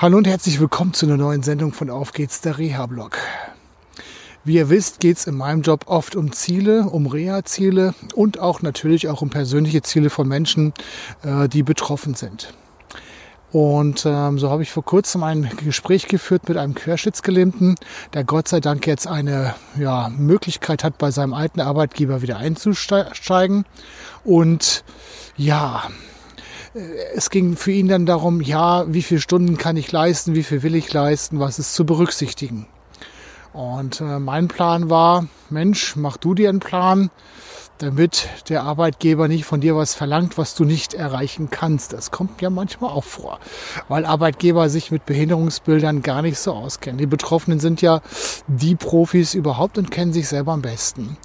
Hallo und herzlich willkommen zu einer neuen Sendung von Auf geht's, der Reha-Blog. Wie ihr wisst, geht es in meinem Job oft um Ziele, um Reha-Ziele und auch natürlich auch um persönliche Ziele von Menschen, äh, die betroffen sind. Und ähm, so habe ich vor kurzem ein Gespräch geführt mit einem Querschnittsgelähmten, der Gott sei Dank jetzt eine ja, Möglichkeit hat, bei seinem alten Arbeitgeber wieder einzusteigen. Und ja, es ging für ihn dann darum, ja, wie viele Stunden kann ich leisten, wie viel will ich leisten, was ist zu berücksichtigen. Und äh, mein Plan war, Mensch, mach du dir einen Plan, damit der Arbeitgeber nicht von dir was verlangt, was du nicht erreichen kannst. Das kommt ja manchmal auch vor, weil Arbeitgeber sich mit Behinderungsbildern gar nicht so auskennen. Die Betroffenen sind ja die Profis überhaupt und kennen sich selber am besten.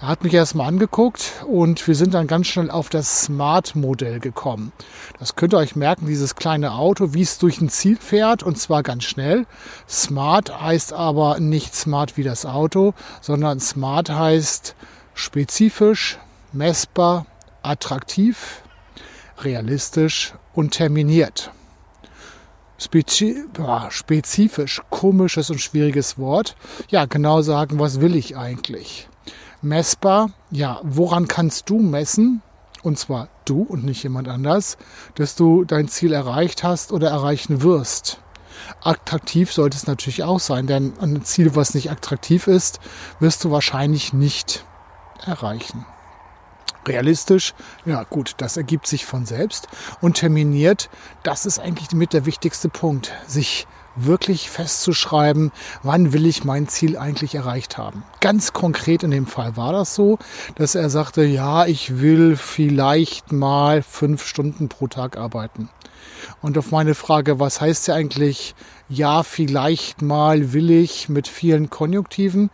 Er hat mich erstmal angeguckt und wir sind dann ganz schnell auf das Smart-Modell gekommen. Das könnt ihr euch merken, dieses kleine Auto, wie es durch ein Ziel fährt und zwar ganz schnell. Smart heißt aber nicht smart wie das Auto, sondern smart heißt spezifisch, messbar, attraktiv, realistisch und terminiert. Spezi spezifisch, komisches und schwieriges Wort. Ja, genau sagen, was will ich eigentlich? Messbar, ja, woran kannst du messen, und zwar du und nicht jemand anders, dass du dein Ziel erreicht hast oder erreichen wirst. Attraktiv sollte es natürlich auch sein, denn ein Ziel, was nicht attraktiv ist, wirst du wahrscheinlich nicht erreichen. Realistisch, ja gut, das ergibt sich von selbst. Und terminiert, das ist eigentlich mit der wichtigste Punkt, sich wirklich festzuschreiben, wann will ich mein Ziel eigentlich erreicht haben. Ganz konkret in dem Fall war das so, dass er sagte, ja, ich will vielleicht mal fünf Stunden pro Tag arbeiten. Und auf meine Frage, was heißt ja eigentlich, ja, vielleicht mal will ich mit vielen Konjunktiven,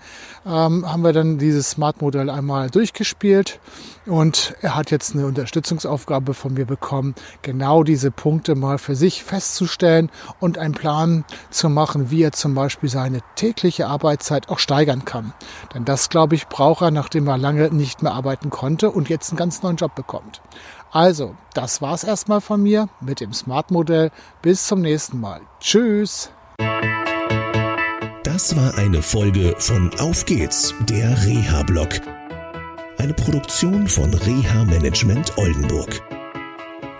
ähm, haben wir dann dieses Smart-Modell einmal durchgespielt. Und er hat jetzt eine Unterstützungsaufgabe von mir bekommen, genau diese Punkte mal für sich festzustellen und einen Plan zu machen, wie er zum Beispiel seine tägliche Arbeitszeit auch steigern kann. Denn das, glaube ich, braucht er, nachdem er lange nicht mehr arbeiten konnte und jetzt einen ganz neuen Job bekommt. Also, das war's erstmal von mir mit dem Smart-Modell. Bis zum nächsten Mal. Tschüss. Das war eine Folge von Auf geht's, der Reha-Blog. Eine Produktion von Reha Management Oldenburg.